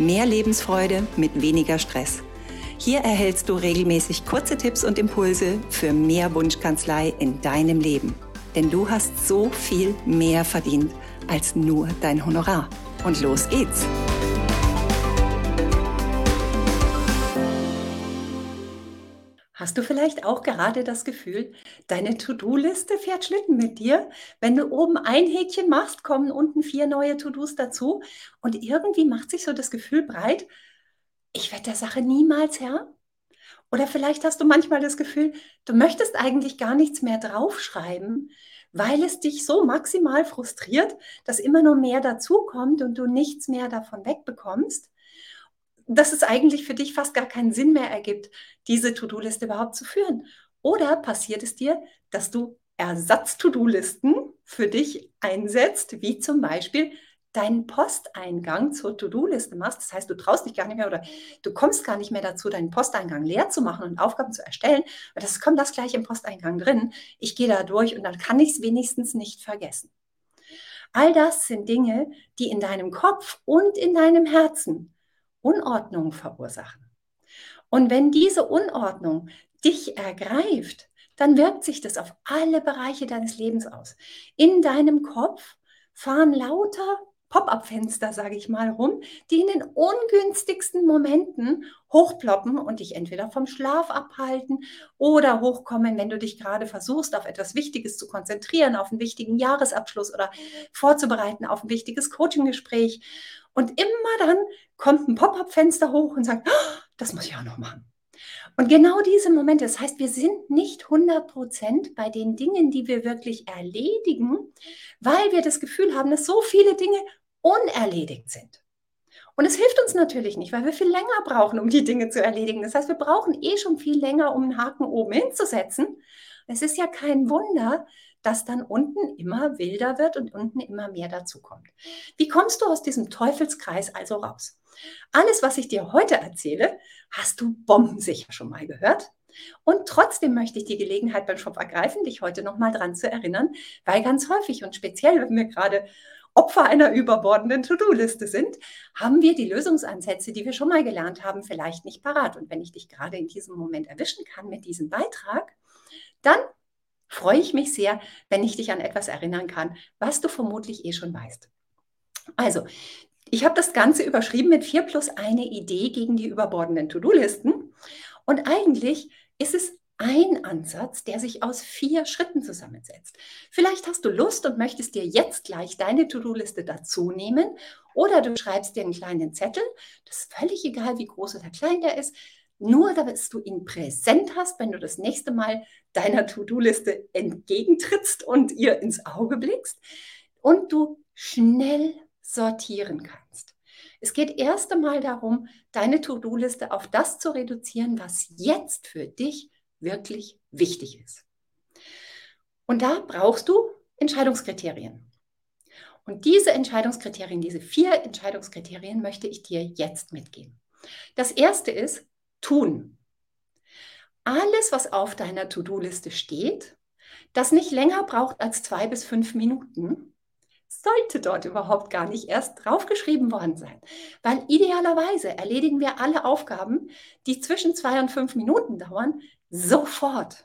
Mehr Lebensfreude mit weniger Stress. Hier erhältst du regelmäßig kurze Tipps und Impulse für mehr Wunschkanzlei in deinem Leben. Denn du hast so viel mehr verdient als nur dein Honorar. Und los geht's! Hast du vielleicht auch gerade das Gefühl, deine To-Do-Liste fährt Schlitten mit dir? Wenn du oben ein Häkchen machst, kommen unten vier neue To-Dos dazu und irgendwie macht sich so das Gefühl breit, ich werde der Sache niemals Herr. Oder vielleicht hast du manchmal das Gefühl, du möchtest eigentlich gar nichts mehr draufschreiben, weil es dich so maximal frustriert, dass immer nur mehr dazukommt und du nichts mehr davon wegbekommst dass es eigentlich für dich fast gar keinen Sinn mehr ergibt, diese To-Do-Liste überhaupt zu führen. Oder passiert es dir, dass du Ersatz-To-Do-Listen für dich einsetzt, wie zum Beispiel deinen Posteingang zur To-Do-Liste machst. Das heißt, du traust dich gar nicht mehr oder du kommst gar nicht mehr dazu, deinen Posteingang leer zu machen und Aufgaben zu erstellen. Weil das kommt das gleich im Posteingang drin. Ich gehe da durch und dann kann ich es wenigstens nicht vergessen. All das sind Dinge, die in deinem Kopf und in deinem Herzen Unordnung verursachen. Und wenn diese Unordnung dich ergreift, dann wirkt sich das auf alle Bereiche deines Lebens aus. In deinem Kopf fahren lauter Pop-up-Fenster, sage ich mal, rum, die in den ungünstigsten Momenten hochploppen und dich entweder vom Schlaf abhalten oder hochkommen, wenn du dich gerade versuchst, auf etwas Wichtiges zu konzentrieren, auf einen wichtigen Jahresabschluss oder vorzubereiten auf ein wichtiges Coaching-Gespräch. Und immer dann kommt ein Pop-up-Fenster hoch und sagt, oh, das muss ich auch noch machen. Und genau diese Momente, das heißt, wir sind nicht 100% bei den Dingen, die wir wirklich erledigen, weil wir das Gefühl haben, dass so viele Dinge unerledigt sind. Und es hilft uns natürlich nicht, weil wir viel länger brauchen, um die Dinge zu erledigen. Das heißt, wir brauchen eh schon viel länger, um einen Haken oben hinzusetzen. Es ist ja kein Wunder, dass dann unten immer wilder wird und unten immer mehr dazukommt. Wie kommst du aus diesem Teufelskreis also raus? Alles, was ich dir heute erzähle, hast du bombensicher schon mal gehört. Und trotzdem möchte ich die Gelegenheit beim Shop ergreifen, dich heute nochmal dran zu erinnern, weil ganz häufig und speziell, wenn wir gerade Opfer einer überbordenden To-Do-Liste sind, haben wir die Lösungsansätze, die wir schon mal gelernt haben, vielleicht nicht parat. Und wenn ich dich gerade in diesem Moment erwischen kann mit diesem Beitrag, dann freue ich mich sehr, wenn ich dich an etwas erinnern kann, was du vermutlich eh schon weißt. Also, ich habe das Ganze überschrieben mit 4 plus eine Idee gegen die überbordenden To-Do-Listen. Und eigentlich ist es ein Ansatz, der sich aus vier Schritten zusammensetzt. Vielleicht hast du Lust und möchtest dir jetzt gleich deine To-Do-Liste dazu nehmen oder du schreibst dir einen kleinen Zettel. Das ist völlig egal, wie groß oder klein der ist. Nur, damit du ihn präsent hast, wenn du das nächste Mal deiner To-Do-Liste entgegentrittst und ihr ins Auge blickst und du schnell sortieren kannst. Es geht erst einmal darum, deine To-Do-Liste auf das zu reduzieren, was jetzt für dich wirklich wichtig ist. Und da brauchst du Entscheidungskriterien. Und diese Entscheidungskriterien, diese vier Entscheidungskriterien möchte ich dir jetzt mitgeben. Das erste ist tun. Alles, was auf deiner To-Do-Liste steht, das nicht länger braucht als zwei bis fünf Minuten, sollte dort überhaupt gar nicht erst draufgeschrieben worden sein. Weil idealerweise erledigen wir alle Aufgaben, die zwischen zwei und fünf Minuten dauern, sofort.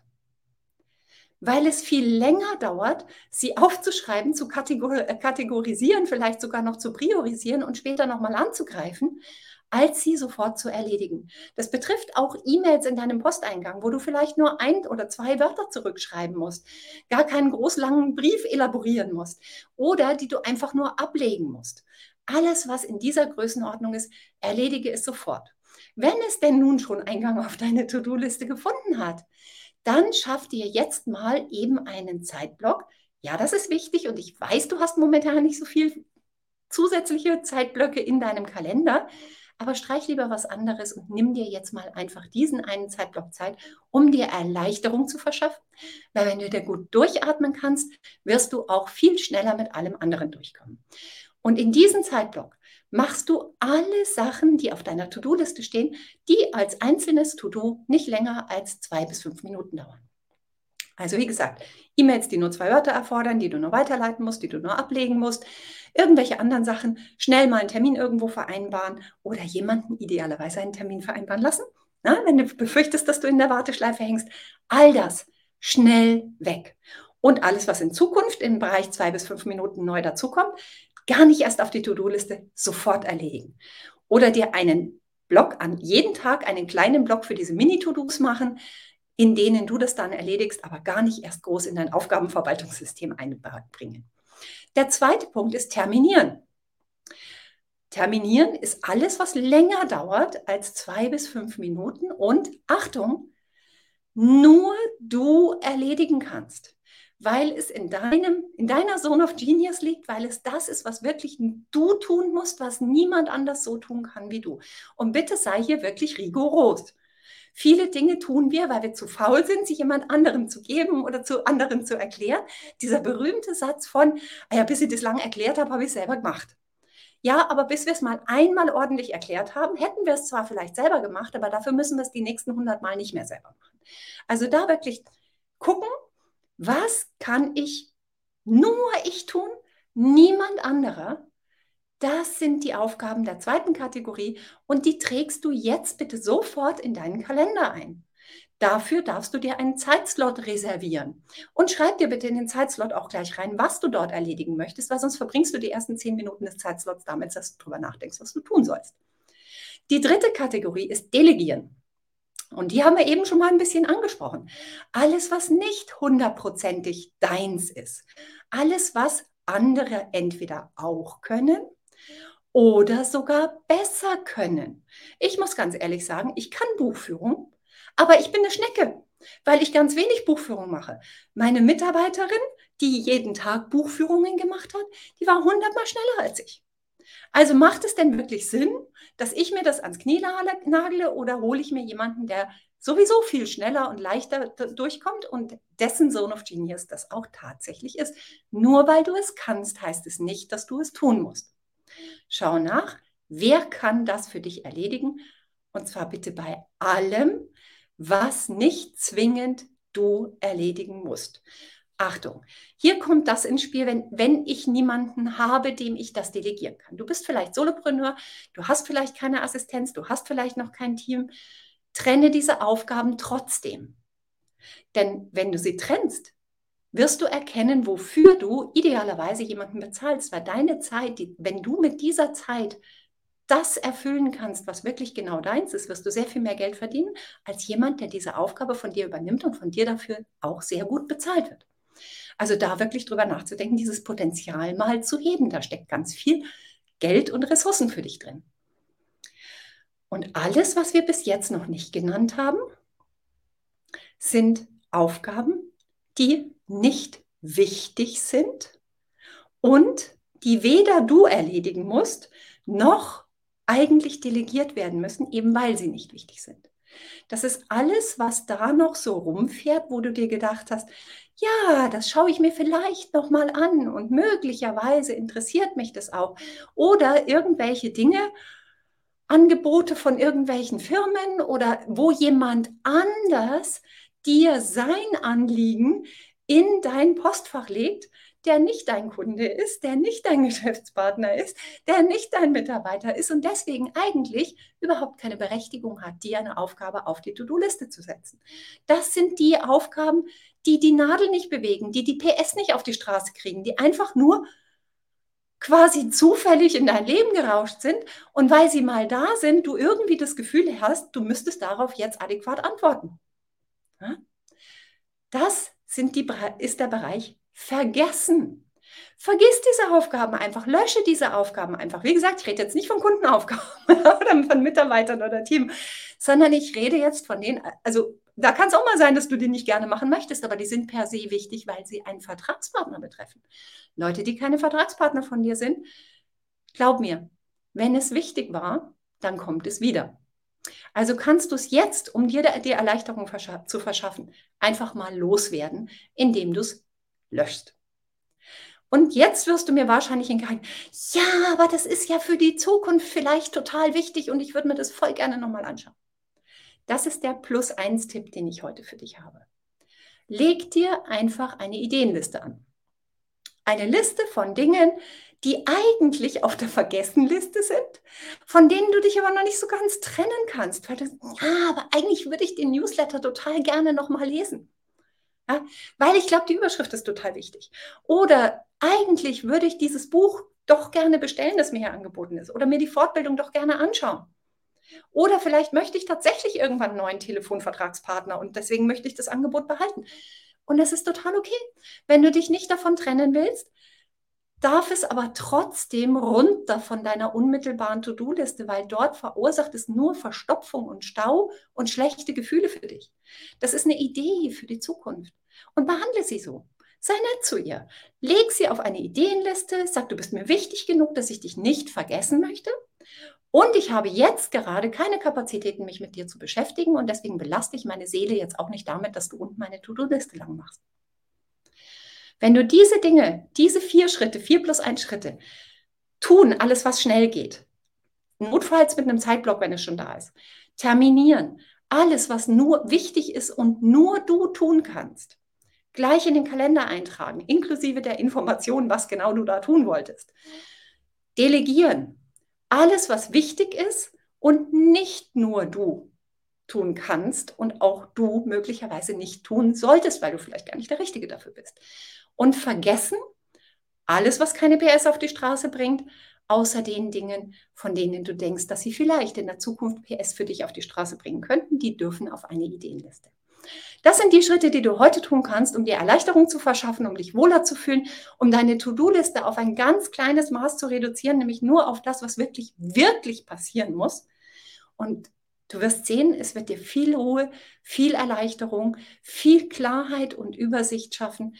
Weil es viel länger dauert, sie aufzuschreiben, zu äh, kategorisieren, vielleicht sogar noch zu priorisieren und später nochmal anzugreifen, als sie sofort zu erledigen. Das betrifft auch E-Mails in deinem Posteingang, wo du vielleicht nur ein oder zwei Wörter zurückschreiben musst, gar keinen großlangen Brief elaborieren musst oder die du einfach nur ablegen musst. Alles, was in dieser Größenordnung ist, erledige es sofort. Wenn es denn nun schon Eingang auf deine To-Do-Liste gefunden hat, dann schaff dir jetzt mal eben einen Zeitblock. Ja, das ist wichtig und ich weiß, du hast momentan nicht so viel zusätzliche Zeitblöcke in deinem Kalender. Aber streich lieber was anderes und nimm dir jetzt mal einfach diesen einen Zeitblock Zeit, um dir Erleichterung zu verschaffen. Weil wenn du dir gut durchatmen kannst, wirst du auch viel schneller mit allem anderen durchkommen. Und in diesem Zeitblock machst du alle Sachen, die auf deiner To-Do-Liste stehen, die als einzelnes To-Do nicht länger als zwei bis fünf Minuten dauern. Also wie gesagt, E-Mails, die nur zwei Wörter erfordern, die du nur weiterleiten musst, die du nur ablegen musst, irgendwelche anderen Sachen, schnell mal einen Termin irgendwo vereinbaren oder jemanden idealerweise einen Termin vereinbaren lassen. Na, wenn du befürchtest, dass du in der Warteschleife hängst, all das schnell weg. Und alles, was in Zukunft im Bereich zwei bis fünf Minuten neu dazukommt, gar nicht erst auf die To-Do-Liste sofort erledigen. Oder dir einen Block an jeden Tag, einen kleinen Block für diese Mini-To-Dos machen, in denen du das dann erledigst, aber gar nicht erst groß in dein Aufgabenverwaltungssystem einbringen. Der zweite Punkt ist terminieren. Terminieren ist alles, was länger dauert als zwei bis fünf Minuten und Achtung, nur du erledigen kannst, weil es in, deinem, in deiner Zone of Genius liegt, weil es das ist, was wirklich du tun musst, was niemand anders so tun kann wie du. Und bitte sei hier wirklich rigoros. Viele Dinge tun wir, weil wir zu faul sind, sie jemand anderem zu geben oder zu anderen zu erklären. Dieser berühmte Satz von, ah ja, bis ich das lang erklärt habe, habe ich es selber gemacht. Ja, aber bis wir es mal einmal ordentlich erklärt haben, hätten wir es zwar vielleicht selber gemacht, aber dafür müssen wir es die nächsten 100 Mal nicht mehr selber machen. Also da wirklich gucken, was kann ich nur ich tun, niemand anderer, das sind die Aufgaben der zweiten Kategorie und die trägst du jetzt bitte sofort in deinen Kalender ein. Dafür darfst du dir einen Zeitslot reservieren. Und schreib dir bitte in den Zeitslot auch gleich rein, was du dort erledigen möchtest, weil sonst verbringst du die ersten zehn Minuten des Zeitslots damit, dass du darüber nachdenkst, was du tun sollst. Die dritte Kategorie ist Delegieren. Und die haben wir eben schon mal ein bisschen angesprochen. Alles, was nicht hundertprozentig deins ist. Alles, was andere entweder auch können oder sogar besser können. Ich muss ganz ehrlich sagen, ich kann Buchführung, aber ich bin eine Schnecke, weil ich ganz wenig Buchführung mache. Meine Mitarbeiterin, die jeden Tag Buchführungen gemacht hat, die war hundertmal schneller als ich. Also macht es denn wirklich Sinn, dass ich mir das ans Knie nagle oder hole ich mir jemanden, der sowieso viel schneller und leichter durchkommt und dessen Zone of Genius das auch tatsächlich ist? Nur weil du es kannst, heißt es nicht, dass du es tun musst. Schau nach, wer kann das für dich erledigen? Und zwar bitte bei allem, was nicht zwingend du erledigen musst. Achtung, hier kommt das ins Spiel, wenn, wenn ich niemanden habe, dem ich das delegieren kann. Du bist vielleicht Solopreneur, du hast vielleicht keine Assistenz, du hast vielleicht noch kein Team. Trenne diese Aufgaben trotzdem. Denn wenn du sie trennst, wirst du erkennen, wofür du idealerweise jemanden bezahlst, weil deine Zeit, die, wenn du mit dieser Zeit das erfüllen kannst, was wirklich genau deins ist, wirst du sehr viel mehr Geld verdienen als jemand, der diese Aufgabe von dir übernimmt und von dir dafür auch sehr gut bezahlt wird. Also da wirklich drüber nachzudenken, dieses Potenzial mal zu heben. Da steckt ganz viel Geld und Ressourcen für dich drin. Und alles, was wir bis jetzt noch nicht genannt haben, sind Aufgaben, die nicht wichtig sind und die weder du erledigen musst, noch eigentlich delegiert werden müssen, eben weil sie nicht wichtig sind. Das ist alles, was da noch so rumfährt, wo du dir gedacht hast, ja, das schaue ich mir vielleicht noch mal an und möglicherweise interessiert mich das auch oder irgendwelche Dinge, Angebote von irgendwelchen Firmen oder wo jemand anders dir sein Anliegen in dein Postfach legt, der nicht dein Kunde ist, der nicht dein Geschäftspartner ist, der nicht dein Mitarbeiter ist und deswegen eigentlich überhaupt keine Berechtigung hat, dir eine Aufgabe auf die To-Do-Liste zu setzen. Das sind die Aufgaben, die die Nadel nicht bewegen, die die PS nicht auf die Straße kriegen, die einfach nur quasi zufällig in dein Leben gerauscht sind und weil sie mal da sind, du irgendwie das Gefühl hast, du müsstest darauf jetzt adäquat antworten. Das sind die, ist der Bereich Vergessen. Vergiss diese Aufgaben einfach, lösche diese Aufgaben einfach. Wie gesagt, ich rede jetzt nicht von Kundenaufgaben oder von Mitarbeitern oder Team, sondern ich rede jetzt von denen, also da kann es auch mal sein, dass du die nicht gerne machen möchtest, aber die sind per se wichtig, weil sie einen Vertragspartner betreffen. Leute, die keine Vertragspartner von dir sind, glaub mir, wenn es wichtig war, dann kommt es wieder. Also kannst du es jetzt, um dir die Erleichterung zu verschaffen, einfach mal loswerden, indem du es löschst. Und jetzt wirst du mir wahrscheinlich entgegen, ja, aber das ist ja für die Zukunft vielleicht total wichtig und ich würde mir das voll gerne nochmal anschauen. Das ist der Plus-1-Tipp, den ich heute für dich habe. Leg dir einfach eine Ideenliste an. Eine Liste von Dingen, die eigentlich auf der Vergessenliste sind, von denen du dich aber noch nicht so ganz trennen kannst, weil du, ja, aber eigentlich würde ich den Newsletter total gerne nochmal lesen. Ja, weil ich glaube, die Überschrift ist total wichtig. Oder eigentlich würde ich dieses Buch doch gerne bestellen, das mir hier angeboten ist. Oder mir die Fortbildung doch gerne anschauen. Oder vielleicht möchte ich tatsächlich irgendwann einen neuen Telefonvertragspartner und deswegen möchte ich das Angebot behalten. Und es ist total okay. Wenn du dich nicht davon trennen willst, darf es aber trotzdem runter von deiner unmittelbaren To-Do-Liste, weil dort verursacht es nur Verstopfung und Stau und schlechte Gefühle für dich. Das ist eine Idee für die Zukunft und behandle sie so. Sei nett zu ihr. Leg sie auf eine Ideenliste, sag, du bist mir wichtig genug, dass ich dich nicht vergessen möchte. Und ich habe jetzt gerade keine Kapazitäten, mich mit dir zu beschäftigen und deswegen belaste ich meine Seele jetzt auch nicht damit, dass du unten meine To-Do-Liste lang machst. Wenn du diese Dinge, diese vier Schritte, vier plus ein Schritte, tun, alles, was schnell geht, notfalls mit einem Zeitblock, wenn es schon da ist, terminieren, alles, was nur wichtig ist und nur du tun kannst, gleich in den Kalender eintragen, inklusive der Informationen, was genau du da tun wolltest. Delegieren, alles, was wichtig ist und nicht nur du tun kannst und auch du möglicherweise nicht tun solltest, weil du vielleicht gar nicht der Richtige dafür bist und vergessen alles, was keine PS auf die Straße bringt, außer den Dingen, von denen du denkst, dass sie vielleicht in der Zukunft PS für dich auf die Straße bringen könnten, die dürfen auf eine Ideenliste. Das sind die Schritte, die du heute tun kannst, um dir Erleichterung zu verschaffen, um dich wohler zu fühlen, um deine To-Do-Liste auf ein ganz kleines Maß zu reduzieren, nämlich nur auf das, was wirklich, wirklich passieren muss. Und du wirst sehen, es wird dir viel Ruhe, viel Erleichterung, viel Klarheit und Übersicht schaffen,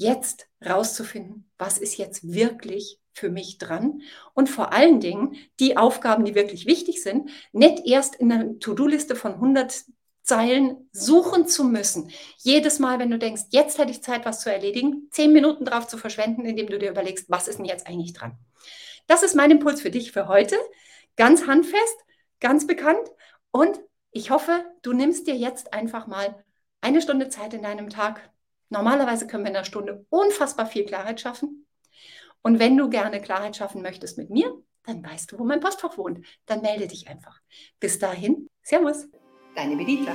jetzt rauszufinden, was ist jetzt wirklich für mich dran und vor allen Dingen die Aufgaben, die wirklich wichtig sind, nicht erst in einer To-Do-Liste von 100 Zeilen suchen zu müssen. Jedes Mal, wenn du denkst, jetzt hätte ich Zeit, was zu erledigen, zehn Minuten drauf zu verschwenden, indem du dir überlegst, was ist denn jetzt eigentlich dran. Das ist mein Impuls für dich für heute. Ganz handfest, ganz bekannt und ich hoffe, du nimmst dir jetzt einfach mal eine Stunde Zeit in deinem Tag, Normalerweise können wir in einer Stunde unfassbar viel Klarheit schaffen. Und wenn du gerne Klarheit schaffen möchtest mit mir, dann weißt du, wo mein Postfach wohnt. Dann melde dich einfach. Bis dahin, Servus, deine Benita.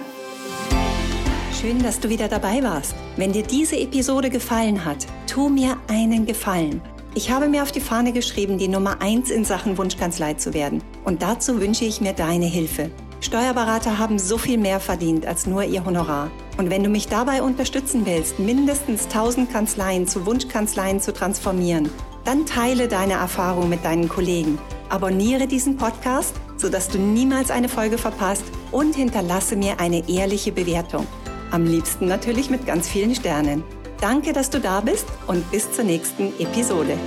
Schön, dass du wieder dabei warst. Wenn dir diese Episode gefallen hat, tu mir einen Gefallen. Ich habe mir auf die Fahne geschrieben, die Nummer 1 in Sachen Wunschkanzlei zu werden. Und dazu wünsche ich mir deine Hilfe. Steuerberater haben so viel mehr verdient als nur ihr Honorar. Und wenn du mich dabei unterstützen willst, mindestens 1000 Kanzleien zu Wunschkanzleien zu transformieren, dann teile deine Erfahrung mit deinen Kollegen. Abonniere diesen Podcast, sodass du niemals eine Folge verpasst und hinterlasse mir eine ehrliche Bewertung. Am liebsten natürlich mit ganz vielen Sternen. Danke, dass du da bist und bis zur nächsten Episode.